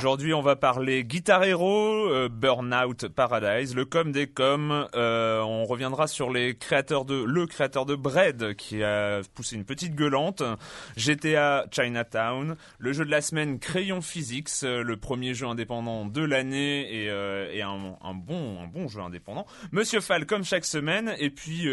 Aujourd'hui, on va parler Guitar Hero, euh, Burnout Paradise, le com des coms. Euh, on reviendra sur les créateurs de le créateur de Bread qui a poussé une petite gueulante, GTA Chinatown, le jeu de la semaine Crayon Physics, euh, le premier jeu indépendant de l'année et, euh, et un, un bon un bon jeu indépendant. Monsieur Fall comme chaque semaine et puis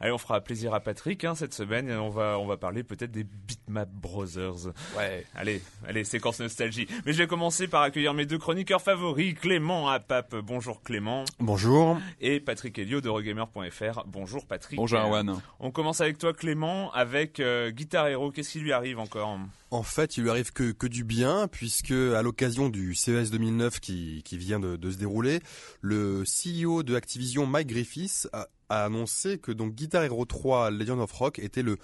allez, on fera plaisir à Patrick hein, cette semaine. On va on va parler peut-être des Bitmap Brothers. Ouais. Allez, allez, séquence nostalgie. Mais je vais commencer par accueillir mes deux chroniqueurs favoris, Clément Apap. Bonjour Clément. Bonjour. Et Patrick Helio de Eurogamer.fr. Bonjour Patrick. Bonjour Erwan. On commence avec toi Clément, avec euh, Guitar Hero. Qu'est-ce qui lui arrive encore? En fait, il lui arrive que, que du bien, puisque à l'occasion du CES 2009 qui, qui vient de, de se dérouler, le CEO de Activision, Mike Griffiths, a, a annoncé que donc Guitar Hero 3 Legend of Rock était le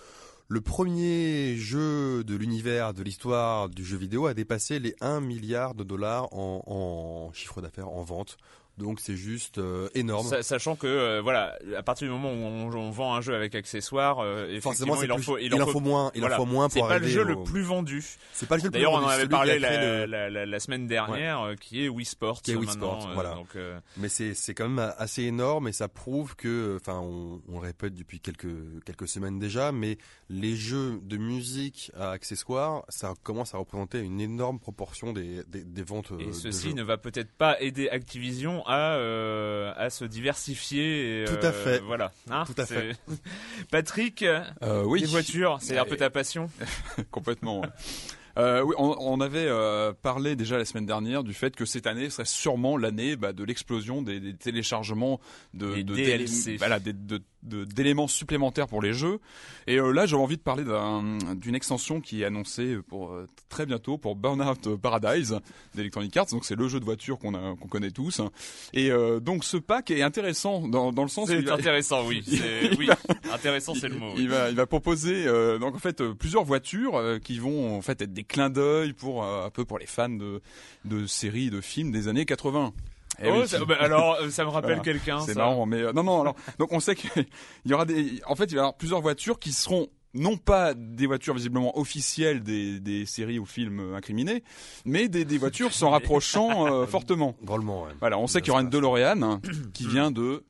le premier jeu de l'univers de l'histoire du jeu vidéo à dépasser les 1 milliard de dollars en, en chiffre d'affaires, en vente. Donc c'est juste euh, énorme. Sa- Sachant que euh, voilà, à partir du moment où on, on vend un jeu avec accessoires, euh, Forcément, c'est il en plus- faut, il en faut moins, il en faut moins C'est pour pas le jeu au- le plus vendu. C'est pas le jeu le plus D'ailleurs, on en vendu, avait parlé la, le- la, la, la semaine dernière, qui est Wii Sports. Qui est Wii Sports, voilà. Donc, Mais c'est c'est quand même assez énorme et ça prouve que, enfin, on, on le répète depuis quelques quelques semaines déjà, mais les jeux de musique à accessoires, ça commence à représenter une énorme proportion des des, des ventes. Et de ceci jeux. ne va peut-être pas aider Activision à, euh, à se diversifier. et, Tout euh, à fait. Voilà. Hein, Tout à c'est- Patrick, Euh, oui. les voitures, c'est un Euh, peu ta passion? Complètement. Euh, oui, on, on avait euh, parlé déjà la semaine dernière du fait que cette année serait sûrement l'année bah, de l'explosion des, des téléchargements de, de DLC. voilà, des- de- d'éléments supplémentaires pour les jeux. Et euh, là, j'avais envie de parler d'un- d'une extension qui est annoncée pour euh, très bientôt pour Burnout Paradise d'Electronic Arts. Donc c'est le jeu de voiture qu'on a- qu'on connaît tous. Et euh, donc ce pack est intéressant dans, dans le sens où C'est il va- intéressant, oui. Oui. va- Intéressant, c'est le mot. oui. il va, il va proposer euh, donc en fait plusieurs voitures euh, qui vont en fait être des clins d'œil pour euh, un peu pour les fans de de séries de films des années 80. Eh Oh, oui, ça- bah, alors, euh, ça me rappelle Voilà. quelqu'un. c'est marrant, mais euh, non non alors donc on sait qu'il y aura des en fait il va y avoir plusieurs voitures qui seront non pas des voitures visiblement officielles des, des séries ou films incriminés, mais des, des voitures s'en rapprochant euh, fortement. Drôlement. ouais. Voilà, on sait qu'il y aura une DeLorean hein, qui vient de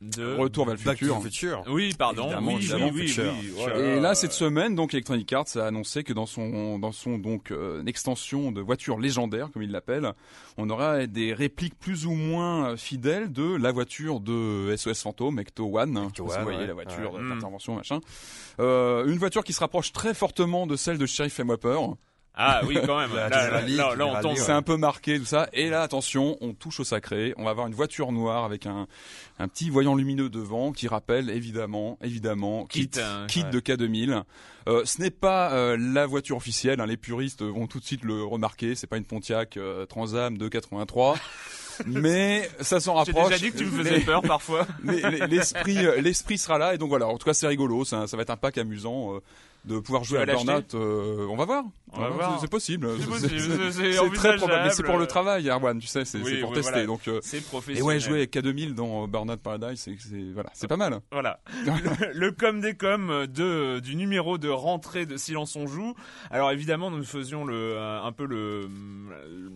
De... Retour vers le Back to futur. the Future. Oui, pardon. Évidemment, oui, évidemment, oui, oui, Future. oui, voilà. Et là, cette semaine, donc Electronic Arts a annoncé que dans son dans son donc euh, extension de voiture légendaire, comme il l'appelle, on aura des répliques plus ou moins euh, fidèles de la voiture de SOS Phantom, Ecto One. hein, One, vous voyez ouais. la voiture Ouais. d'intervention, machin. Euh, une voiture qui se rapproche très fortement de celle de Sheriff M. Whopper. Ah oui, quand même. Là, là, League, là, là, on tombe. C'est un peu marqué tout ça. Et là, attention, on touche au sacré. On va avoir une voiture noire avec un, un petit voyant lumineux devant qui rappelle évidemment, évidemment, Kit, kit, hein, kit ouais. de K2000. Euh, ce n'est pas euh, la voiture officielle. hein. Les puristes vont tout de suite le remarquer. C'est pas une Pontiac euh, Transam de 83. Mais ça s'en J'ai rapproche. déjà dit que tu me faisais Mais- peur parfois. mais l'esprit euh, l'esprit sera là et donc voilà en tout cas c'est rigolo ça, ça va être un pack amusant euh, de pouvoir jouer à Burnout euh, on va voir On va voir. c'est- possible C'est très probable mais c'est pour le travail Erwan tu sais c'est Oui, pour oui, tester voilà. donc euh, C'est et professionnel. ouais jouer avec K2000 dans Burnout Paradise c'est voilà c'est pas mal Voilà. Le, le com des com de du numéro de rentrée de Silence on joue. Alors évidemment, nous faisions le un peu le le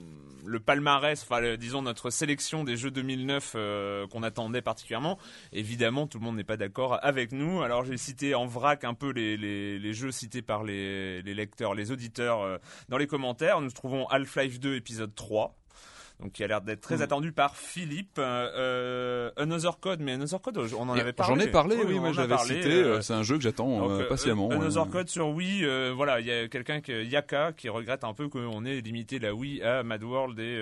palmarès, enfin le- disons notre sélection des jeux 2009 euh, qu'on attendait particulièrement. Évidemment, tout le monde n'est pas d'accord avec nous. Alors j'ai cité en vrac un peu les, les, les jeux cités par les, les lecteurs, les auditeurs euh, dans les commentaires. Nous trouvons Half-Life 2 épisode 3. Donc qui a l'air d'être très attendu par Philippe. Euh, euh, Another Code, mais Another Code, on en avait parlé. j'en ai parlé oui, a j'avais cité euh, euh, c'est un jeu que j'attends euh, patiemment Another euh. Code sur Wii, voilà, il y a quelqu'un que Yaka qui regrette un peu qu'on ait limité la Wii à Mad World et,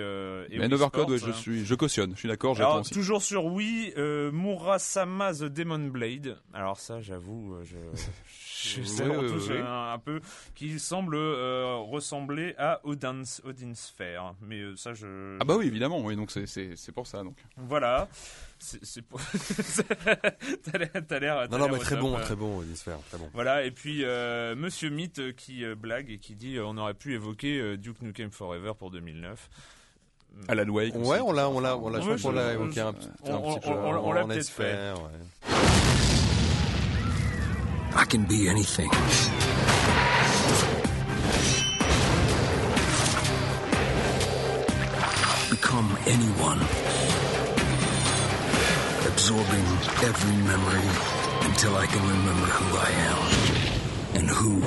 et mais Wii Overcode ouais, je hein. suis je cautionne je suis d'accord j'attends aussi toujours sur Wii, Murasama The Demon Blade. Alors ça, j'avoue, je, je sais Ouais, touche ouais. un, un peu, qui semble ressembler à Odin's, Odin's Sphere. Mais ça, je... ah bah oui évidemment oui donc c'est c'est c'est pour ça donc Voilà. C'est pour... T'as l'air... Non, non, mais très bon, euh. très bon, Unisphère, très bon. Voilà, et puis euh, Monsieur Mythe euh, qui euh, blague et qui dit euh, on aurait pu évoquer euh, Duke Nukem Forever pour 2009. Alan Wake Ouais, on l'a, on l'a, on l'a, je Ouais, crois qu'on je- l'a évoqué un petit, peu. on- l'a peut-être ouais. I can be anything. Anyone. Absorbing every memory until I can remember who I am and who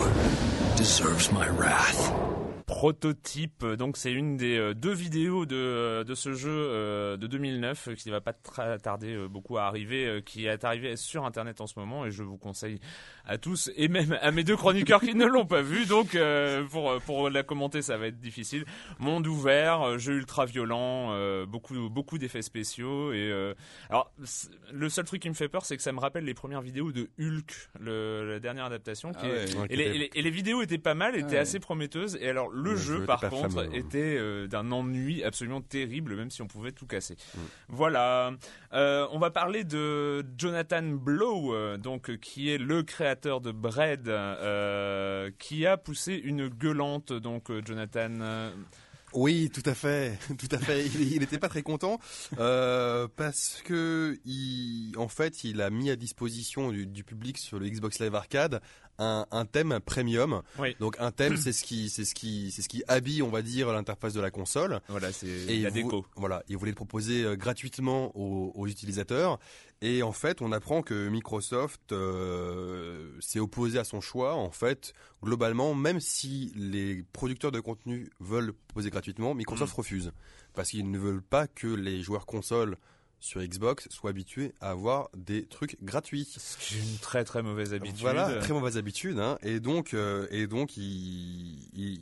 deserves my wrath. Prototype, donc c'est une des euh, deux vidéos de, euh, de ce jeu euh, de 2009 euh, qui ne va pas très tarder euh, beaucoup à arriver, euh, qui est arrivé sur internet en ce moment et je vous conseille à tous et même à mes deux chroniqueurs qui ne l'ont pas vu, donc euh, pour, pour la commenter ça va être difficile. Monde ouvert, euh, jeu ultra violent, euh, beaucoup, beaucoup d'effets spéciaux et euh, alors le seul truc qui me fait peur c'est que ça me rappelle les premières vidéos de Hulk, le, la dernière adaptation qui Ah est- ouais. Ouais, et, les, et les- et les vidéos étaient pas mal, étaient Ouais. assez prometteuses. Et alors le Le jeu, par contre, fameux, était euh, d'un ennui absolument terrible, même si on pouvait tout casser. Mm. Voilà. Euh, on va parler de Jonathan Blow, euh, donc euh, qui est le créateur de Bread, euh, qui a poussé une gueulante. Donc euh, Jonathan. euh, Oui, tout à fait, tout à fait. Il, il était pas très content euh, parce que, il, en fait, il a mis à disposition du, du public sur le Xbox Live Arcade un, un thème premium. Oui. Donc un thème, c'est ce qui, c'est ce qui, c'est ce qui habille, on va dire, l'interface de la console. Voilà, c'est Et la déco. voilà, il voulait le proposer euh, gratuitement aux, aux utilisateurs. Et en fait, on apprend que Microsoft euh, s'est opposé à son choix. En fait, globalement, même si les producteurs de contenu veulent proposer gratuitement, Microsoft Mm. refuse parce qu'ils ne veulent pas que les joueurs consoles sur Xbox soient habitués à avoir des trucs gratuits. C'est une très très mauvaise habitude. Voilà, très mauvaise habitude. Hein. Et donc, euh, et donc, il, il,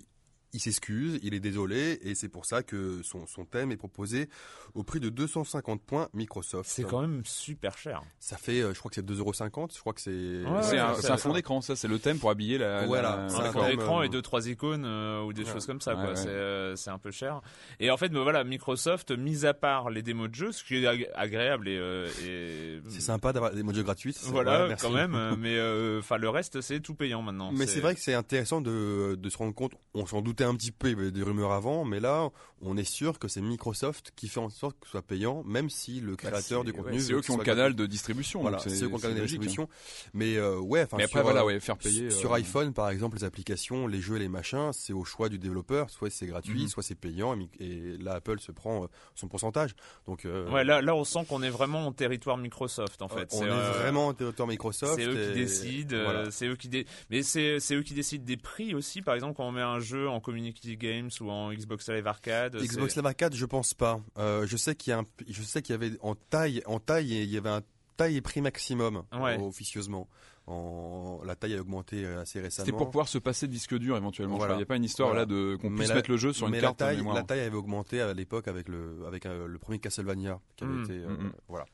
il s'excuse, il est désolé, et c'est pour ça que son, son thème est proposé au prix de 250 points Microsoft. C'est quand même super cher. Ça fait, euh, je crois que c'est 2,50€. Je crois que c'est. Ouais, c'est un, fond d'écran, ça, c'est le thème pour habiller la. Voilà, la- un thème, d'écran euh, et deux trois icônes euh, ou des Ouais. choses comme ça Ouais, c'est euh, c'est un peu cher et en fait mais voilà Microsoft mis à part les démos de jeux ce qui est ag- agréable et, euh, et- C'est sympa d'avoir des modules gratuits. c'est- voilà ouais, merci. quand même mais euh, enfin le reste c'est tout payant maintenant Mais c'est vrai que c'est intéressant de, de se rendre compte, on s'en doutait un petit peu, il y avait des rumeurs avant, mais là, on est sûr que c'est Microsoft qui fait en sorte que ce soit payant, même si le Bah, créateur du ouais, contenu... c'est eux qui ont le canal de distribution. Voilà, c'est eux qui ont le canal de logique, hein. distribution. Mais euh, ouais, enfin sur, après, voilà, euh, ouais, faire payer. sur euh, iPhone, par exemple, les applications, les jeux, les machins, c'est au choix du développeur. Soit c'est gratuit, Mhm. soit c'est payant. Et, là, Apple se prend euh, son pourcentage. Donc, euh, ouais là là on sent qu'on est vraiment en territoire Microsoft en fait on est vraiment en territoire Microsoft. c'est eux qui et- décident, euh, voilà. c'est eux qui dé... mais c'est c'est eux qui décident des prix aussi. Par exemple, quand on met un jeu en Community Games ou en Xbox Live Arcade, Xbox Live Arcade, je pense pas. Euh, je sais qu'il y a un, je sais qu'il y avait en taille, en taille, il y avait un taille et prix maximum Ouais. euh, officieusement. en la taille a augmenté assez récemment. C'était pour pouvoir se passer de disque dur éventuellement. Voilà. Il n'y a pas une histoire Voilà. là de qu'on puisse la- mettre le jeu sur une mais carte la taille, la taille avait augmenté à l'époque avec le avec euh, le premier Castlevania qui avait Mm, été euh, mm, mm. voilà.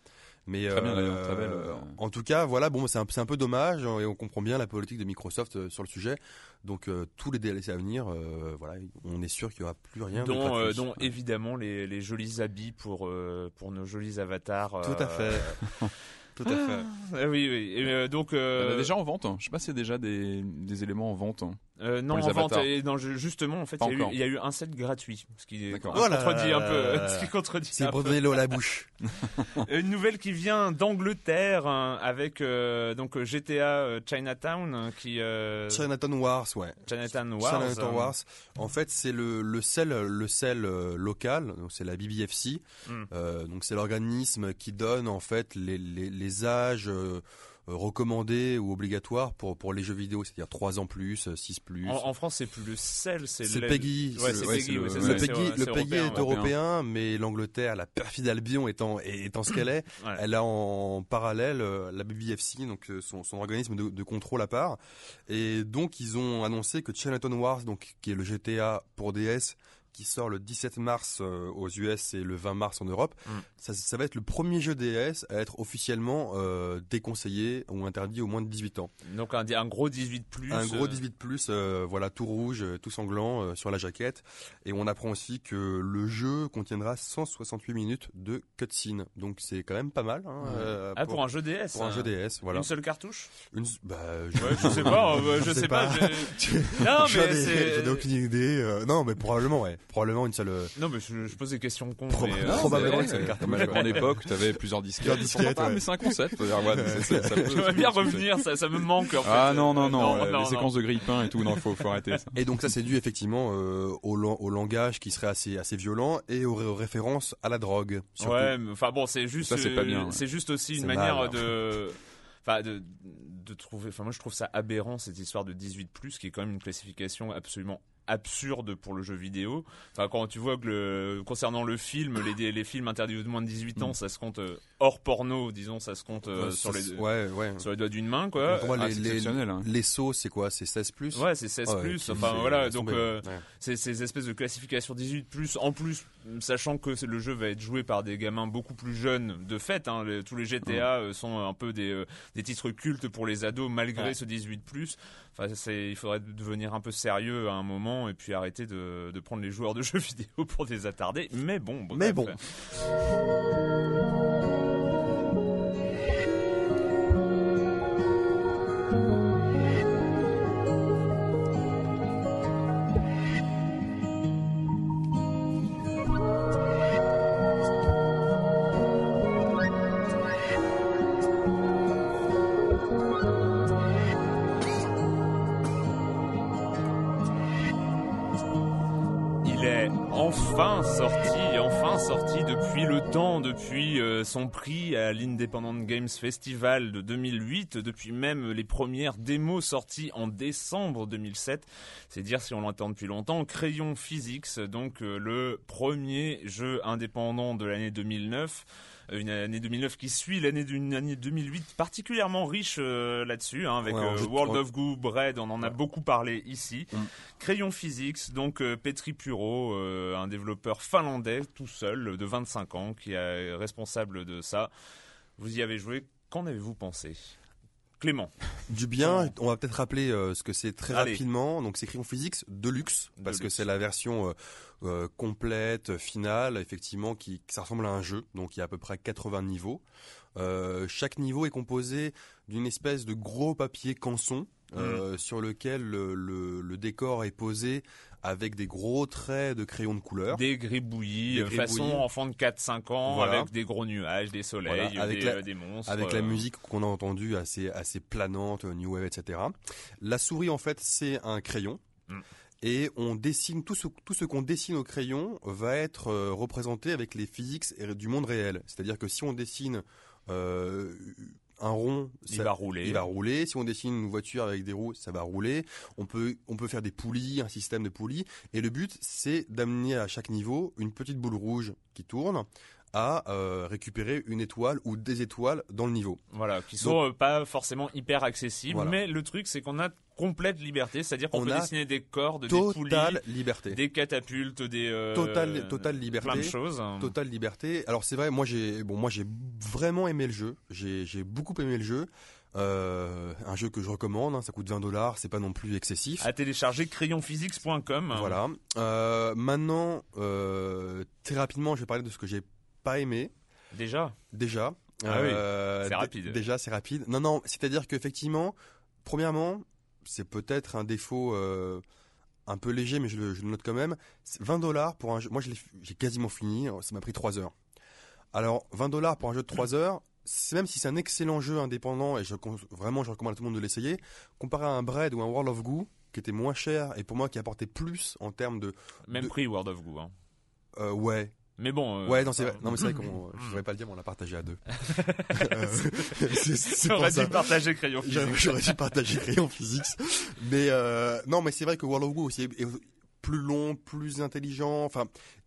Mais Très bien, euh, d'ailleurs, très belle, euh. en tout cas, voilà, bon, c'est un, c'est un peu dommage et on comprend bien la politique de Microsoft euh, sur le sujet. Donc euh, tous les DLC à venir, euh, voilà, on est sûr qu'il y aura plus rien dont, euh, évidemment les, les jolis habits pour, euh, pour nos jolis avatars. Tout à euh, fait. Tout à fait. Ah oui, oui. Et, euh, donc, Il y en euh, a déjà en vente. hein. Je sais pas s'il y a déjà des, des éléments en vente. hein. Euh, non, en vente. Et non, je- justement, en fait, il y, a eu- encore. il y a eu un set gratuit, ce qui contredit un peu. là Ce qui contredit C'est un pour peu. donner l'eau à la bouche. Une nouvelle qui vient d'Angleterre hein, avec euh, donc GTA euh, Chinatown hein, qui euh, Chinatown Wars, ouais. Chinatown Wars. Chinatown euh, Wars. En fait, c'est le le sel le sel euh, local, donc c'est la BBFC. Mm. Euh, donc c'est l'organisme qui donne en fait les les, les âges euh, euh, recommandés ou obligatoires pour pour les jeux vidéo, c'est-à-dire 3 ans plus, 6 plus. En, en France, c'est plus le sel, c'est le-. Ouais, le- c'est ouais, Peggy. le- Peggy, Peggy européen, est européen, mais l'Angleterre, la perfide Albion étant, étant ce qu'elle est, Ouais. elle a en parallèle euh, la BBFC, donc euh, son, son organisme de, de contrôle à part. Et donc ils ont annoncé que Chinatown Wars, donc qui est le GTA pour DS, qui sort le 17 mars euh, aux US et le 20 mars en Europe, Mm. ça, ça va être le premier jeu DS à être officiellement euh, déconseillé ou interdit aux moins de 18 ans. Donc un, un gros 18 plus. Un gros euh, 18 plus, euh, voilà, tout rouge, tout sanglant euh, sur la jaquette. Et on apprend aussi que le jeu contiendra 168 minutes de cutscene. Donc c'est quand même pas mal. Hein, Ah, pour, un jeu DS. pour un jeu DS, voilà. Une seule cartouche Une- bah, Ouais, je sais pas, je sais pas. je- Non, mais c'est. J'en ai aucune idée. non, mais probablement, ouais. Probablement une seule. euh, Non, mais je, je pose des questions cons. Pro- mais, euh, Non, Probablement c'est- une seule carte Comme à grande époque, tu avais plusieurs disquettes. Plusieurs disquettes, Ah, ouais. mais c'est un concept. C'est- ça peut- J'aimerais bien revenir, ça, ça me manque. En fait. Ah non, non, non, Euh, euh, les séquences de grille-pain et tout, non, faut, faut arrêter ça. Et donc ça c'est dû effectivement euh, au, lan- au langage qui serait assez assez violent et aux, ré- aux références à la drogue. surtout. Ouais, mais enfin bon, c'est juste, Ça, c'est pas bien, euh, ouais. c'est juste aussi une manière mal. de, enfin de, de trouver. Enfin moi je trouve ça aberrant cette histoire de 18 plus, qui est quand même une classification absolument absurde pour le jeu vidéo. Enfin quand tu vois que le, concernant le film, les, les films interdits aux moins de 18 ans, ça se compte euh, hors porno, disons, ça se compte euh, Ouais, sur les c'est- ouais ouais. sur les doigts d'une main quoi. Ah, les, hein. les sauts c'est quoi? C'est 16 plus? Ouais, c'est 16 Ah plus. Enfin voilà, donc euh, Ouais. c'est ces espèces de classification 18 plus en plus sachant que le jeu va être joué par des gamins beaucoup plus jeunes de fait hein, tous les GTA euh, sont un peu des des titres cultes pour les ados malgré ce 18 plus enfin c'est il faudrait devenir un peu sérieux à un moment et puis arrêter de, de prendre les joueurs de jeux vidéo pour des attardés mais bon bref. Mais bon. Depuis euh, son prix à l'Independent Games Festival de 2008, depuis même les premières démos sorties en décembre 2007. C'est dire si on l'entend depuis longtemps. Crayon Physics, donc euh, le premier jeu indépendant de l'année 2009 Euh, une année 2009 qui suit l'année d'une année 2008 particulièrement riche euh, là-dessus, hein, avec Ouais, euh, World of Goo, Bread, on en a beaucoup parlé ici. Mm. Crayon Physics, donc euh, Petri Puro, un développeur finlandais tout seul de 25 ans qui est responsable de ça. Vous y avez joué, qu'en avez-vous pensé? Clément, Du bien, on va peut-être rappeler euh, ce que c'est très Allez. rapidement. Donc c'est Crayon Physics Deluxe parce que c'est la version euh, euh, complète, finale, effectivement, qui ça ressemble à un jeu. Donc il y a à peu près 80 niveaux. Euh, chaque niveau est composé d'une espèce de gros papier canson. Euh, sur lequel le, le- le décor est posé avec des gros traits de crayon de couleur. des gribouillis, Des euh, façon enfant de 4-5 ans, Voilà. avec des gros nuages, des soleils, Voilà, avec des, la- euh, des monstres. avec la euh, musique qu'on a entendue assez assez planante, euh, new wave, etc. La souris en fait c'est un crayon. Mm. Et on dessine tout ce tout ce qu'on dessine au crayon va être euh, représenté avec les physiques du monde réel. C'est-à-dire que si on dessine euh, un rond, Il ça- va rouler. Il va rouler. Si on dessine une voiture avec des roues, ça va rouler. On peut on peut faire des poulies, un système de poulies. Et le but c'est d'amener à chaque niveau une petite boule rouge qui tourne à euh, récupérer une étoile ou des étoiles dans le niveau. Voilà, qui sont euh, pas forcément hyper accessibles, Voilà. mais le truc c'est qu'on a complète liberté, c'est-à-dire qu'on On peut dessiner des cordes, des poulies, liberté. des catapultes, des euh, Totale- totale liberté. plein de choses. Totale liberté. Alors c'est vrai, moi j'ai bon, moi j'ai vraiment aimé le jeu. J'ai beaucoup aimé le jeu. Euh, un jeu que je recommande. hein, ça coûte 20 dollars. C'est pas non plus excessif. À télécharger crayonphysics.com. Voilà. Euh, maintenant, euh, très rapidement, je vais parler de ce que j'ai pas aimé. Déjà? Déjà. Ah oui, Euh, c'est rapide. Déjà, c'est rapide. Non, non, c'est-à-dire qu'effectivement, premièrement, c'est peut-être un défaut euh, un peu léger, mais je le, je le note quand même. C'est 20 dollars pour un jeu. Moi, j'ai quasiment fini. Ça m'a pris 3 heures. Alors, 20 dollars pour un jeu de 3 heures, même si c'est un excellent jeu indépendant, et je, vraiment, je recommande à tout le monde de l'essayer, comparé à un Bread ou un World of Goo, qui était moins cher et pour moi qui apportait plus en termes de. Même de- prix World of Goo. hein. euh, ouais, Mais bon. euh, Ouais, non, c'est vrai. enfin, Non, mais c'est vrai qu'on, je devrais pas le dire, mais on l'a partagé à deux. Euh, J'aurais dû partager crayon J'aurais physics. j'aurais dû partager crayon physics. Mais, euh, non, mais c'est vrai que World of Goo aussi est plus long, plus intelligent. Enfin,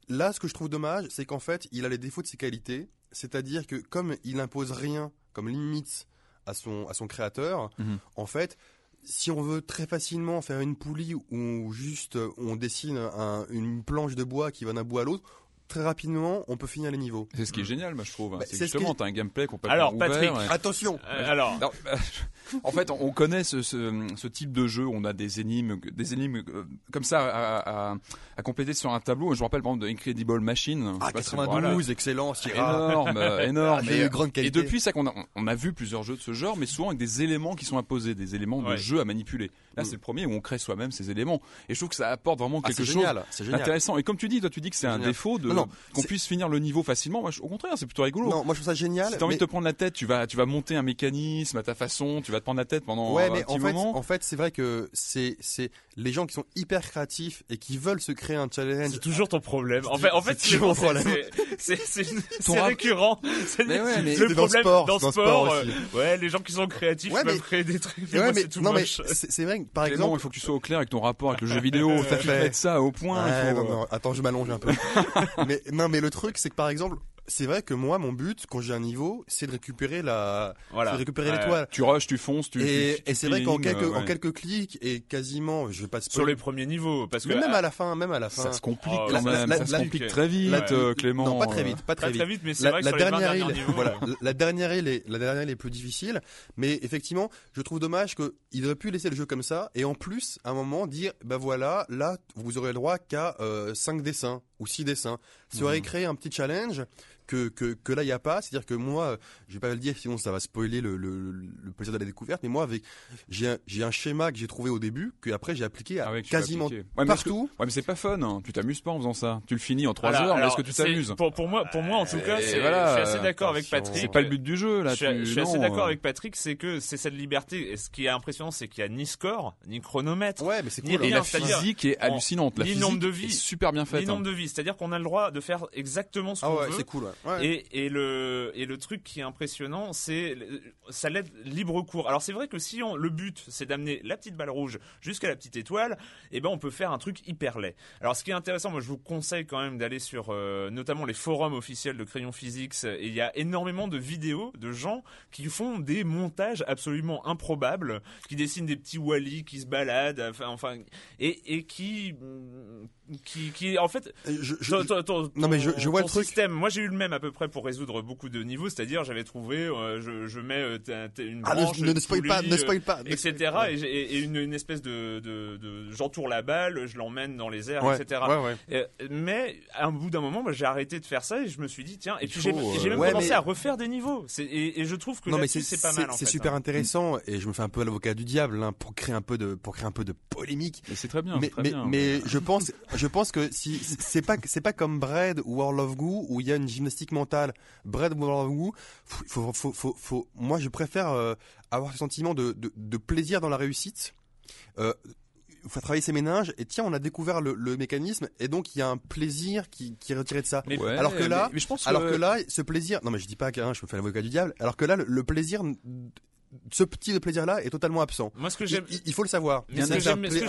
là, ce que je trouve dommage, c'est qu'en fait, il a les défauts de ses qualités. C'est-à-dire que comme il impose rien comme limite à son, à son créateur, Mhm. en fait, si on veut très facilement faire une poulie ou juste euh, on dessine un- une planche de bois qui va d'un bout à l'autre, très rapidement, on peut finir les niveaux. C'est ce qui est génial, moi je trouve. Bah, c'est c'est ce justement, qui- t'as un gameplay complètement Alors, ouvert. Patrick, Attention Euh, alors, Non, bah, en fait, on connaît ce, ce, ce type de jeu. On a des énigmes, des énigmes euh, comme ça à, à, à compléter sur un tableau. Je me rappelle par exemple de Incredible Machine. Ah, sais pas si- 92, excellent. Énorme, euh, énorme. Ah, Et, grande et qualité. depuis ça qu'on a, on a vu plusieurs jeux de ce genre, mais souvent avec des éléments qui sont imposés, des éléments de jeu à manipuler. Là, Mm. c'est le premier où on crée soi-même ces éléments. Et je trouve que ça apporte vraiment Ah, quelque chose génial, c'est génial. d'intéressant. Et comme tu dis, toi, tu dis que c'est un défaut de Non, qu'on puisse finir le niveau facilement. Moi, je- au contraire, c'est plutôt rigolo. Non, moi je trouve ça génial. Si t'as envie mais- de te prendre la tête, tu vas, tu vas monter un mécanisme à ta façon, tu vas te prendre la tête pendant Ouais, un mais petit en fait, moment. en fait, c'est vrai que c'est c'est les gens qui sont hyper créatifs et qui veulent se créer un challenge. c'est toujours ton problème. En fait, en fait, C'est mon problème. c'est- récurrent. C'est le problème sport, dans le sport. euh, ouais, les gens qui sont créatifs Ouais, peuvent mais- créer des trucs. Ouais, Moi, mais c'est tout non, mais moche. c'est vrai que par Clément, exemple. il faut que tu sois au clair avec ton rapport avec le jeu vidéo. Fait. mettre ça au point. Faut, euh, attends, je m'allonge un peu. mais non, mais le truc, c'est que par exemple, c'est vrai que moi, mon but, quand j'ai un niveau, c'est de récupérer la, Voilà. c'est de récupérer Ouais. l'étoile. Tu rushes, tu fonces, tu. Et, et c'est vrai qu'en quelques, euh, en quelques clics et quasiment, je vais pas Sur spoiler. les premiers niveaux, parce que mais même à la fin, même à la fin. Ça se complique Oh, quand même. la- ça se complique la- très vite, Ouais. euh, Clément. non, pas très euh, vite, pas Pas très vite. très vite, mais c'est la, vrai que la sur les 20 dernière derniers île, niveaux, voilà, euh, la dernière île est, la dernière île est plus difficile, mais effectivement, je trouve dommage qu'il aurait pu laisser le jeu comme ça, et en plus, à un moment, dire, bah voilà, là, vous aurez le droit qu'à 5 dessins, ou 6 dessins. Ça aurait créé un petit challenge, que, que, que là, il n'y a pas, c'est-à-dire que moi, je vais pas le dire, sinon ça va spoiler le, le, le plaisir de la découverte, mais moi, avec, j'ai un, j'ai un schéma que j'ai trouvé au début, que après j'ai appliqué à Ah ouais, quasiment. Ouais, mais est-ce que- partout. Ouais, mais c'est pas fun. hein. Tu t'amuses pas en faisant ça. Tu le finis en 3 Voilà, heures, mais alors, est-ce que tu t'amuses pour, pour moi, pour moi, en tout cas, Et c'est- voilà, je suis assez d'accord avec. Patrick. C'est pas le but du jeu, là. Je suis, tu- je suis assez d'accord euh, avec Patrick, c'est que c'est cette liberté. Et ce qui est impressionnant, c'est qu'il y a ni score, ni chronomètre, Ouais, mais c'est Ni cool. Et rien, la physique est hallucinante. La physique nombre de vies, super bien ni faite. nombre hein. de vies. C'est-à-dire qu'on a le droit de faire exactement ce Ah qu'on ouais, veut. c'est cool, ouais. Et, et le et truc qui est impressionnant, c'est ça l'aide libre cours. Alors c'est vrai que si le but c'est d'amener la petite balle rouge jusqu'à la petite étoile, eh ben on peut faire un truc hyper laid. Alors ce qui est intéressant, moi je vous conseille quand même d'aller sur euh, notamment les forums officiels de Crayon Physics. Et il y a énormément de vidéos de gens qui font des montages absolument improbables, qui dessinent des petits Wally qui se baladent, enfin, et, et qui qui qui en fait Je- je- ton, ton- ton- Non, mais je- je vois ton le truc. système. Moi, j'ai eu le même à peu près pour résoudre beaucoup de niveaux, c'est-à-dire j'avais trouvé, euh, je, je mets euh, une Ah, branche, ne, ne, une spoil pas, ne spoil pas. ne etc. pas. Et, une, une espèce de, de, de j'entoure la balle, je l'emmène dans les airs, Ouais, etc. ouais, ouais. Mais à un bout d'un moment, bah, j'ai arrêté de faire ça et je me suis dit tiens. Et Il puis j'ai euh, même ouais, commencé mais- à refaire des niveaux. Et, et je trouve que Non mais là-dessus, c'est pas mal. en c'est super hein. intéressant et je me fais un peu l'avocat du diable hein, pour créer un peu de pour créer un peu de polémique. Mais c'est très bien. mais je pense je pense que si c'est pas c'est pas comme Bread ou World of Goo où il y a une gymnastique mentale. Bread ou World of Goo, faut faut faut faut, faut- moi je préfère euh, avoir ce sentiment de, de de plaisir dans la réussite. Euh, il faut travailler ses méninges et tiens on a découvert le, le mécanisme et donc il y a un plaisir qui, qui est retiré de ça. Mais- Ouais, alors que là- mais, mais je pense Alors que là, ce plaisir, non mais je dis pas que hein, je me fais l'avocat du diable, alors que là, le, le plaisir ce petit plaisir-là est totalement absent. Moi, ce que Il, j'aime, il- il faut le savoir. Mais que un,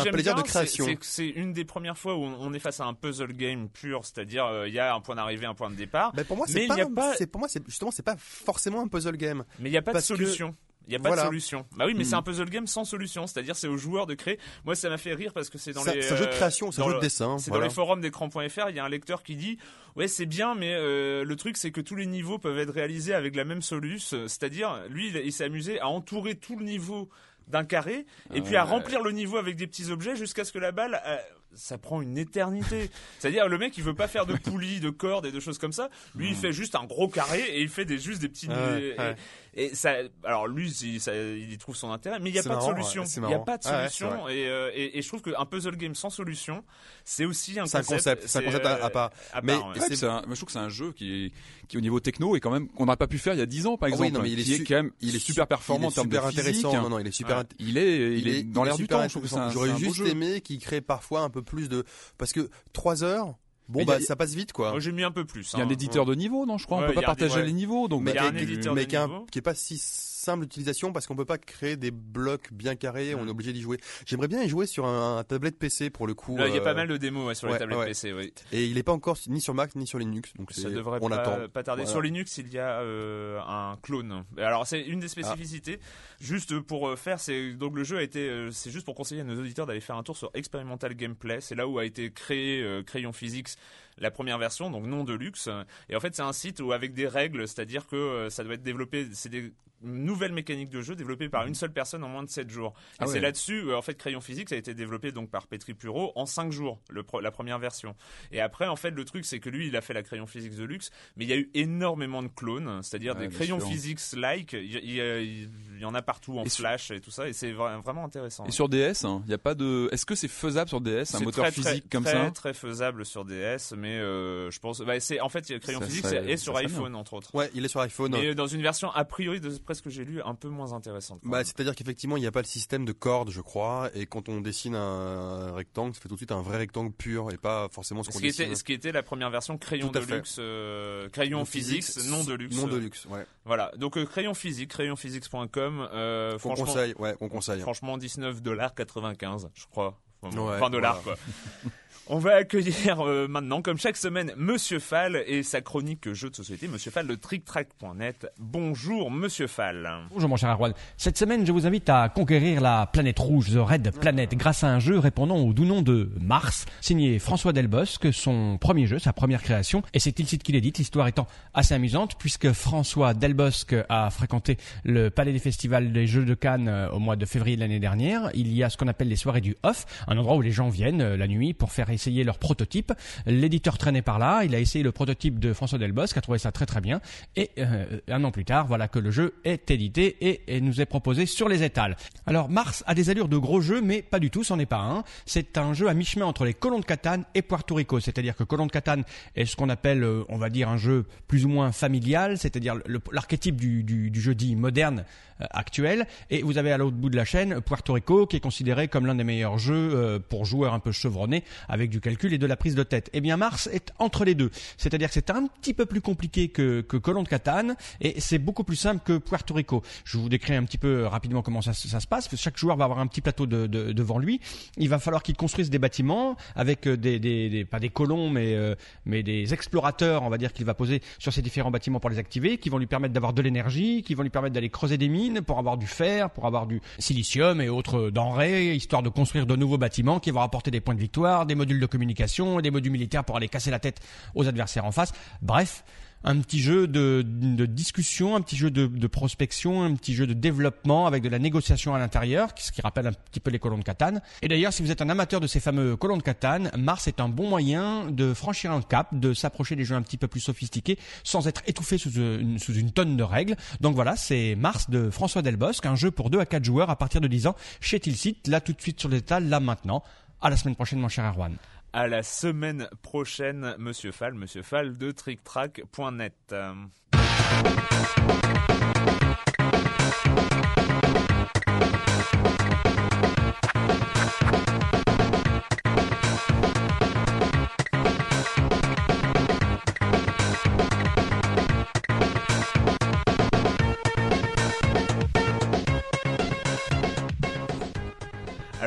pla- plaisir de création. C'est une des premières fois où on est face à un puzzle game pur, c'est-à-dire euh, il y a un point d'arrivée, un point de départ, Ben, pour moi, Mais c'est il pas, pas- pour moi, c'est justement, c'est pas forcément un puzzle game. mais il n'y a pas de solution. Il n'y a pas Voilà. de solution. Bah oui, mais Mm. c'est un puzzle game sans solution, c'est-à-dire c'est aux joueurs de créer. Moi, ça m'a fait rire parce que c'est dans C'est les. c'est un jeu de euh, création, c'est un dans jeu le- de dessin. C'est voilà. dans les forums d'écran.fr, il y a un lecteur qui dit Ouais, c'est bien, mais euh, le truc, c'est que tous les niveaux peuvent être réalisés avec la même soluce. C'est-à-dire, lui, il, il s'est amusé à entourer tout le niveau d'un carré et puis à Ouais. remplir le niveau avec des petits objets jusqu'à ce que la balle. euh, ça prend une éternité. C'est-à-dire, le mec, il veut pas faire de poulies, de cordes et de choses comme ça. Lui, il fait juste un gros carré et il fait des, juste des petits. Ouais, et- ouais. Et, ça, alors lui, il, ça- il y trouve son intérêt, mais il n'y a pas de solution. il n'y a pas de solution. et, euh, et, et je trouve qu'un puzzle game sans solution, c'est aussi un C'est un concept. c'est un concept à- à part. à Mais part, ouais. Ouais, puis c'est un- moi, je trouve que c'est un jeu qui, qui au niveau techno est quand même qu'on n'aurait pas pu faire il y a 10 ans par Ah exemple, oui, non, mais il est qui est quand même il est super su- performant il en est termes super de physique. intéressant. Non, non, il est super. Il est, il, est, dans l'air du temps. Je trouve que c'est un, J'aurais juste aimé qu'il crée parfois un peu plus de, parce que 3 heures, bon Mais bah a- ça passe vite quoi. Moi, j'ai mis un peu plus. Il y a un hein. éditeur de niveau, non Je crois. Ouais, on peut pas partager ouais. les niveaux, donc mais il y a qui, un est- éditeur mais niveau. qui est pas si simple d'utilisation parce qu'on peut pas créer des blocs bien carrés, on est obligé d'y jouer. J'aimerais bien y jouer sur un, un tablette PC pour le coup. Il y a euh, pas mal de démos ouais, sur les tablettes ouais. PC. Oui. Et il est pas encore ni sur Mac ni sur Linux, donc Ça devrait on pas, attend. pas tarder. Voilà. Sur Linux, il y a euh, un clone. Alors c'est une des spécificités. Juste pour euh, faire, c'est donc le jeu a été, c'est juste pour conseiller à nos auditeurs d'aller faire un tour sur Experimental Gameplay. C'est là où a été créé euh, Crayon Physics, la première version, donc non de luxe. Et en fait, c'est un site où avec des règles, c'est-à-dire que euh, ça doit être développé, c'est des nouvelles mécaniques de jeu développées par une seule personne en moins de 7 jours. Et Ah c'est là-dessus, euh, en fait, Crayon Physics a été développé donc par Petri Puro en 5 jours, le pro- la première version. Et après, en fait, le truc, c'est que lui, il a fait la Crayon Physics de luxe, mais il y a eu énormément de clones, c'est-à-dire Ouais, des crayons sûr. physics-like. Il, y- en a partout en Et sur- flash et tout ça, et c'est vra- vraiment intéressant. Et sur DS, hein, il y a pas de. Est-ce que c'est faisable sur DS, un moteur très, très, physique comme très, ça? très faisable sur DS, mais euh, je pense. Bah, c'est en fait, Crayon Ça serait- est ça sur iPhone entre autres. Ouais, il est sur iPhone. Mais euh, dans une version a priori de ce que j'ai lu un peu moins intéressante. Bah, c'est-à-dire qu'effectivement, il n'y a pas le système de cordes, je crois, et quand on dessine un rectangle, ça fait tout de suite un vrai rectangle pur et pas forcément ce qu'on dessine. était, ce qui était la première version crayon de luxe, euh, crayon physique, non de luxe. Non de luxe, ouais. Voilà, donc euh, crayon physique, crayonphysics.com. Euh, On franchement, conseille, ouais, on conseille. franchement, 19 dollars 95, je crois. Enfin, Ouais, 20 dollars voilà. quoi. On va accueillir euh, maintenant, comme chaque semaine, Monsieur Fall et sa chronique jeu de société, Monsieur Fall de TrickTrack.net. Bonjour Monsieur Fall. Bonjour mon cher Arwan. Cette semaine, je vous invite à conquérir la planète rouge, The Red Planet, grâce à un jeu répondant au doux nom de Mars, signé François Delbosque, son premier jeu, sa première création. Et c'est Tilsit qui l'édite, l'histoire étant assez amusante, puisque François Delbosque a fréquenté le Palais des Festivals des Jeux de Cannes euh, au mois de février de l'année dernière. Il y a ce qu'on appelle les soirées du off, un endroit où les gens viennent euh, la nuit pour faire essayer leur prototype. L'éditeur traînait par là, il a essayé le prototype de François Delbosque, a trouvé ça très très bien. Et euh, un an plus tard, voilà que le jeu est édité et, nous est proposé sur les étals. Alors Mars a des allures de gros jeu, mais pas du tout, c'en est pas un. C'est un jeu à mi-chemin entre les colons de Catane et Puerto Rico, c'est-à-dire que colons de Catane est ce qu'on appelle, euh, on va dire, un jeu plus ou moins familial, c'est-à-dire l'archétype du, du, jeu dit moderne euh, actuel. Et vous avez à l'autre bout de la chaîne Puerto Rico, qui est considéré comme l'un des meilleurs jeux pour joueurs un peu chevronnés, avec du calcul et de la prise de tête. Eh bien Mars est entre les deux, c'est-à-dire que c'est un petit peu plus compliqué que, que Colon de Catane, et c'est beaucoup plus simple que Puerto Rico. Je vous décris un petit peu rapidement comment ça, ça se passe. Chaque joueur va avoir un petit plateau de, de- devant lui. Il va falloir qu'il construise des bâtiments avec euh, des, des, des- pas des colons, mais euh, mais des explorateurs, on va dire qu'il va poser sur ces différents bâtiments pour les activer, qui vont lui permettre d'avoir de l'énergie, qui vont lui permettre d'aller creuser des mines pour avoir du fer, pour avoir du silicium et autres denrées, histoire de construire de nouveaux bâtiments qui vont apporter des points de victoire, des modules de communication, des modules militaires pour aller casser la tête aux adversaires en face. Bref, un petit jeu de, discussion, un petit jeu de, prospection, un petit jeu de développement avec de la négociation à l'intérieur, ce qui rappelle un petit peu les colons de Catane. Et d'ailleurs, si vous êtes un amateur de ces fameux colons de Catane, Mars est un bon moyen de franchir un cap, de s'approcher des jeux un petit peu plus sophistiqués, sans être étouffé sous une, sous une tonne de règles. Donc voilà, c'est Mars de François Delbosque, un jeu pour 2 à 4 joueurs à partir de 10 ans, chez Tilsit, là tout de suite sur l'état, là maintenant. À la semaine prochaine, mon cher Erwan. À la semaine prochaine, Monsieur Fall, Monsieur Fall de TrickTrack.net.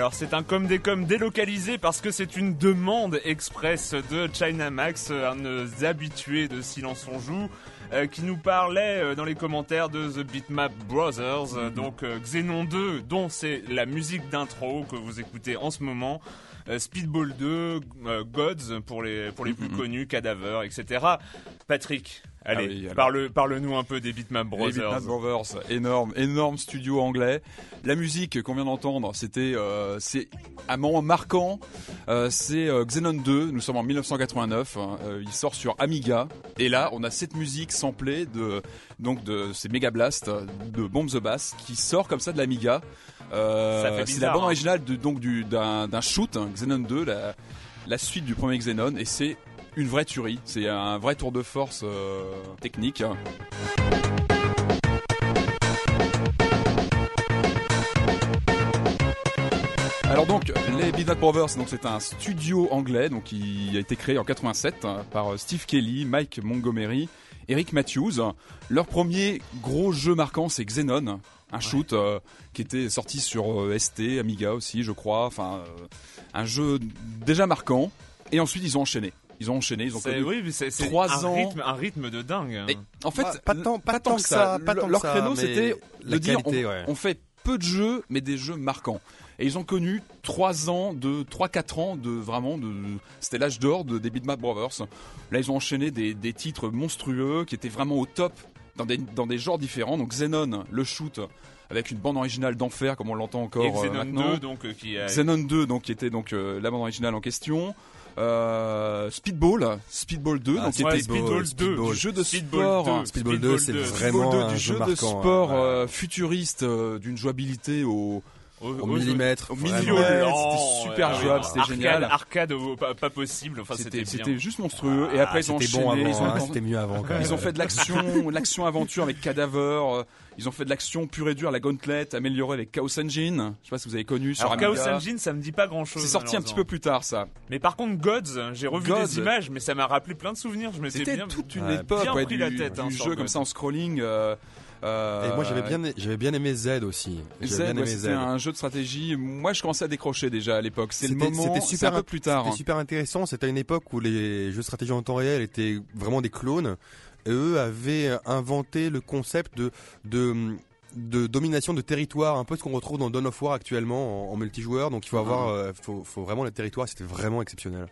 Alors c'est un comme des comme délocalisé parce que c'est une demande express de China Max, un de nos habitués de Silence on joue. euh, qui nous parlait euh, dans les commentaires de The Bitmap Brothers, euh, donc euh, Xenon 2, dont c'est la musique d'intro que vous écoutez en ce moment, euh, Speedball 2, euh, Gods pour les pour les plus connus, Cadaver, etc. Patrick, allez, Ah oui, alors. parle parle-nous un peu des Bitmap Les Brothers. Bitmap Brothers, énorme, énorme studio anglais. La musique qu'on vient d'entendre, c'était, euh, c'est un moment marquant. Euh, c'est euh, Xenon 2. Nous sommes en 1989. hein, euh, il sort sur Amiga. Et là, on a cette musique samplée de donc de ces Mega Blast de Bomb the Bass qui sort comme ça de l'Amiga. Euh, c'est la bande hein. originale de, donc du d'un shoot hein, Xenon 2, la, la suite du premier Xenon, et c'est une vraie tuerie. C'est un vrai tour de force euh, technique. Alors donc les Beat That Brothers, donc c'est un studio anglais donc qui a été créé en 87 hein, par euh, Steve Kelly, Mike Montgomery, Eric Matthews. Leur premier gros jeu marquant c'est Xenon, un shoot euh, qui était sorti sur euh, ST, Amiga aussi je crois, enfin euh, un jeu déjà marquant. Et ensuite ils ont enchaîné. Ils ont enchaîné, ils ont C'est- connu oui, c'est c'est trois un ans. rythme, un rythme de dingue. et en fait, Pas- pas tant- pas tant que ça, pas tant que Leur ça, créneau, c'était de dire qualité, on, ouais. on fait peu de jeux, mais des jeux marquants. Et ils ont connu 3 ans, de 3-4 ans de vraiment de. C'était l'âge d'or de, des Bitmap Brothers. Là, ils ont enchaîné des, des titres monstrueux qui étaient vraiment au top dans des, dans des genres différents. Donc Xenon, le shoot, avec une bande originale d'enfer, comme on l'entend encore Et euh, Xenon maintenant. 2, donc, euh, qui a... Xenon 2, donc qui était donc euh, la bande originale en question. Euh, Speedball, Speedball 2, Ah, donc qui Ouais, était Speedball 2, Speedball. du jeu de Speedball sport. 2, Speedball 2, c'est 2, vraiment Speedball 2, un du jeu jeu de marquant, sport ouais. euh, futuriste euh, d'une jouabilité au, au, Au millimètre, au millimètre. C'était super ouais, jouable, ouais. c'était génial. Arcade, au- pas, pas possible. Enfin, C'était c'était juste monstrueux. Et après ils ont C'était enchaîné, bon ils avant, ont, hein, c'était mieux avant. quand ils même. ont fait de l'action, l'action aventure avec Cadaver. Ils ont fait de l'action pure et dure, la Gauntlet, améliorée avec Chaos Engine. Je sais pas si vous avez connu sur Alors, Amiga. Chaos Engine, ça me dit pas grand chose. C'est sorti un petit peu plus tard, ça. Mais par contre, Gods, j'ai revu Gods. des images, mais ça m'a rappelé plein de souvenirs. Je C'était bien. toute une Ouais, époque bien ouais, pris du, la tête, du hein, sur jeu God. comme ça en scrolling. euh, euh, Et moi j'avais bien, j'avais bien aimé Z aussi. Z, ouais, c'était un jeu de stratégie. Moi, je commençais à décrocher déjà à l'époque. C'est le C'était- moment. c'était c'est super un peu plus tard. C'était hein. super intéressant. C'était à une époque où les jeux de stratégie en temps réel étaient vraiment des clones. Et eux avaient inventé le concept de, de, de domination de territoire, un peu ce qu'on retrouve dans Dawn of War actuellement en, en multijoueur. Donc il faut avoir, euh, faut, faut vraiment le territoire. C'était vraiment exceptionnel.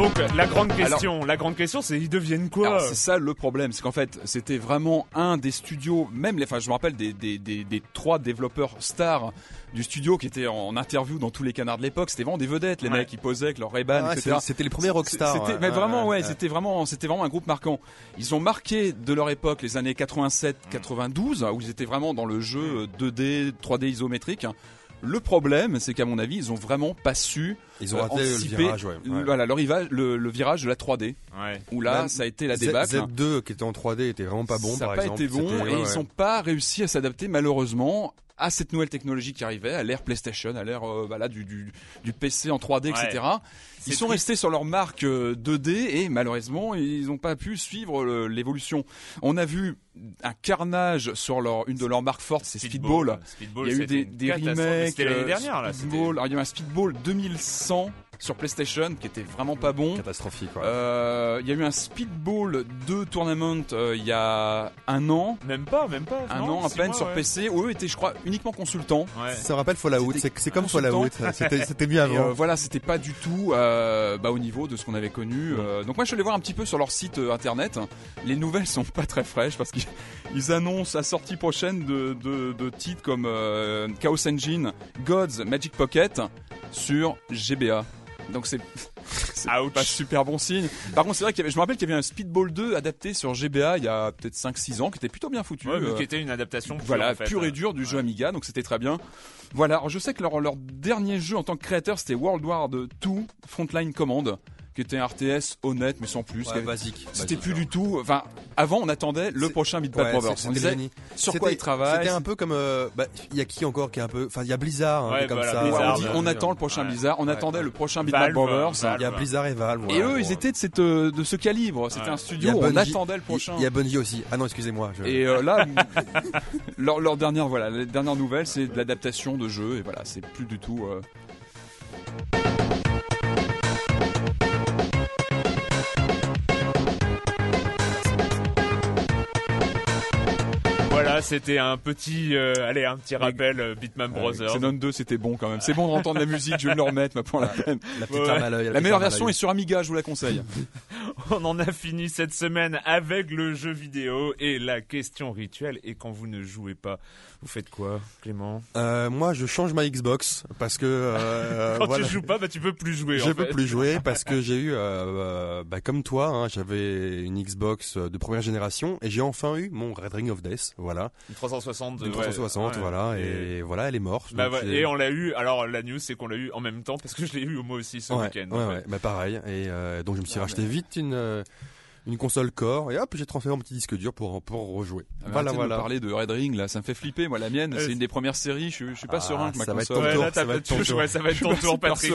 Donc, la grande question, la grande question, c'est ils deviennent quoi c'est ça le problème, c'est qu'en fait, c'était vraiment un des studios, même les, enfin, je me rappelle des, des, des, des trois développeurs stars du studio qui étaient en interview dans tous les canards de l'époque. C'était vraiment des vedettes, les Ouais. mecs qui posaient avec leur Ray-Ban, Ah, etc. C'était les premiers rockstars. C'était, ouais. mais vraiment, ouais, ouais. c'était vraiment, c'était vraiment un groupe marquant. Ils ont marqué de leur époque les années 87-92, où ils étaient vraiment dans le jeu 2D, 3D isométrique. Le problème, c'est qu'à mon avis, ils ont vraiment pas su Ils ont euh, raté le anticiper virage. Ouais. le- Ouais. voilà, le, riva- le, le virage de la 3D, Ouais. où là, Même ça a été la débâcle. Z2 qui était en 3D était vraiment pas bon ça par n'a pas exemple. été bon et ouais, ils n'ont pas réussi à s'adapter malheureusement à cette nouvelle technologie qui arrivait, à l'ère PlayStation, à l'ère euh, bah là, du, du, du PC en 3D, Ouais. etc. Ils sont triste. restés sur leur marque euh, 2D et malheureusement ils n'ont pas pu suivre l'évolution. On a vu un carnage sur leur, une de leurs marques fortes, c'est Speedball. Speedball, Il y a eu des, des remakes. C'était l'année euh, dernière, là. c'était- Speedball. Alors, il y a eu un Speedball 2100 sur PlayStation qui était vraiment pas bon. catastrophique. ouais. Euh, il y a eu un Speedball 2 Tournament euh, il y a un an, Même pas, même pas. un non, an à peine mois, sur ouais. PC où eux étaient je crois uniquement consultants. Ouais. Ça me rappelle Fallout. C'est comme. Fallout. C'était c'était mieux avant. euh, voilà, c'était pas du tout euh, bah, au niveau de ce qu'on avait connu. euh. donc moi, je suis allé voir un petit peu sur leur site euh, internet. Les nouvelles sont pas très fraîches parce qu'ils ils annoncent la sortie prochaine de, de, de titres comme euh, Chaos Engine, Gods, Magic Pocket sur GBA. Donc c'est pas super bon signe. Par contre, c'est vrai qu'il y avait, je me rappelle qu'il y avait un Speedball 2 adapté sur GBA il y a peut-être 5-6 ans qui était plutôt bien foutu. Ouais, mais euh. qui était une adaptation pure, Voilà, en fait. pur et dur du jeu Amiga, donc c'était très bien. Voilà, alors je sais que leur, leur dernier jeu en tant que créateur, c'était World War 2 Frontline Command, qui était un RTS honnête mais sans plus. Ouais, basique. C'était plus du tout. Enfin, avant on attendait le prochain Ouais, Brothers. On disait génie. sur quoi ils travaillent. C'était un peu comme, euh, bah, il y a qui encore qui est un peu, enfin il y a Blizzard, un Ouais, peu comme voilà, ça. Blizzard, on dit on attend le prochain ouais. Blizzard. On Ouais, attendait ouais. le prochain Valve, Brothers. Il y a Blizzard et Valve. Et eux, ils étaient de cette euh, de ce calibre. C'était Ouais. un studio. On attendait le prochain. Il y a Bungie aussi. Ah non, excusez-moi. je- Et euh, là, leur, leur dernière voilà, la dernière nouvelle, c'est de l'adaptation de jeu et voilà, c'est plus du tout. euh, Voilà, c'était un petit, euh, allez, un petit rappel euh, Beatman Brothers. Xenon 2, c'était bon quand même. C'est bon d'entendre la musique, je vais me le remettre, ma pour la peine. La petite Ouais. larme à l'œil. La meilleure version est sur Amiga, je vous la conseille. On en a fini cette semaine avec le jeu vidéo et la question rituelle. Et quand vous ne jouez pas, vous faites quoi, Clément? Euh, moi, je change ma Xbox parce que euh, Quand voilà. tu joues pas, bah tu peux plus jouer. Je en peux fait. plus jouer parce que j'ai eu, bah, comme toi, hein, j'avais une Xbox de première génération et j'ai enfin eu mon Red Ring of Death, voilà, Une 360. une ouais, 360, ouais. voilà, et, voilà, elle est morte. Bah, ouais, et on l'a eu. Alors la news, c'est qu'on l'a eu en même temps parce que je l'ai eu moi aussi ce ouais, week-end. ouais, en ouais, bah pareil. Et euh, donc je me suis Ah, racheté mais- vite une euh, une console Core et hop, j'ai transféré mon petit disque dur pour pour rejouer. Voilà, voilà, de parler de Red Ring là, ça me fait flipper. Moi, la mienne, Euh, c'est une des premières séries. Je, je suis pas Ah, serein que ma ça va être console. ton Ouais, tour, là, ça t'as va pas être ton tour. ouais, ça va être ton tour, Patrick.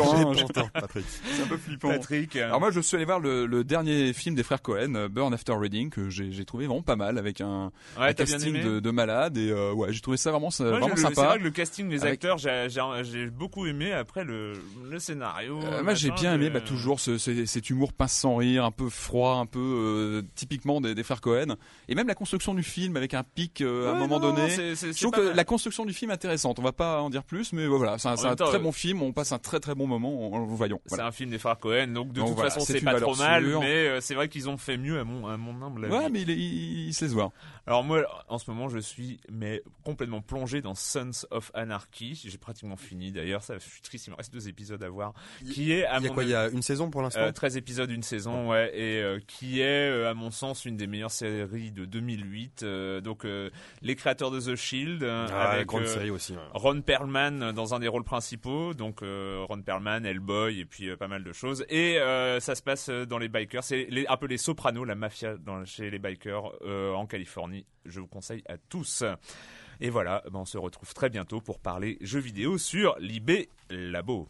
Patrick. C'est un peu flippant. Patrick. euh, Alors moi, je suis allé voir le, le dernier film des frères Cohen, euh, Burn After Reading, que j'ai j'ai trouvé vraiment pas mal, avec un, ouais, casting de, de malade et euh, ouais, j'ai trouvé ça vraiment, Moi, vraiment le- C'est sympa. vrai que le casting des Avec- acteurs, j'ai- beaucoup aimé. Après le, le scénario. Moi j'ai bien aimé bah, toujours ce, ce- cet humour pince sans rire, un peu froid, un peu euh, typiquement des, des frères Cohen, et même la construction du film avec un pic euh, à un moment non, donné. c'est- Je trouve que la construction du film est intéressante. On va pas en dire plus, mais voilà, c'est un, temps, très euh, bon film. On passe un très très bon moment en, le voyant. C'est un film des frères Cohen, donc de Donc toute voilà, façon c'est pas trop mal, sûre. mais c'est vrai qu'ils ont fait mieux à mon, à mon humble avis. Ouais, mais il, il- il se voir. Alors moi, en ce moment, je suis mais complètement plongé dans Sons of Anarchy. J'ai pratiquement fini d'ailleurs. Ça, je suis triste. Il me reste deux épisodes à voir. Qui est à Il y a mon quoi Il y a une saison pour l'instant? Euh, 13 épisodes, une saison, ouais, et euh, qui est, euh, à mon sens, une des meilleures séries de 2008. euh, donc, les créateurs de The Shield, Ah, avec grande série aussi. ouais. Ron Perlman dans un des rôles principaux, donc Ron Perlman, Hellboy, et puis pas mal de choses. Et ça se passe dans les bikers, c'est un peu les sopranos, la mafia dans, chez les bikers en Californie. Je vous conseille à tous. Et voilà, ben, on se retrouve très bientôt pour parler jeux vidéo sur l'IB Labo.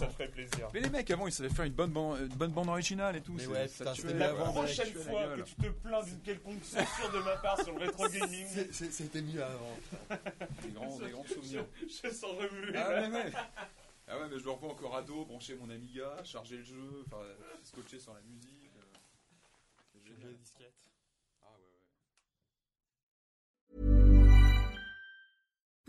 Ça ferait plaisir. Mais les mecs avant ils savaient faire une bonne bande, une bonne bande originale et tout. Mais ouais, ça putain, c'était la prochaine fois que tu te plains d'une quelconque censure de ma part sur le rétro gaming, C'était mieux avant. Des grands, des grands souvenirs. je sens remuer. Ah ouais, ouais. Ah ouais, mais je le revois encore ado, brancher mon Amiga, charger le jeu, enfin, scotcher sur la musique. euh. C'est génial.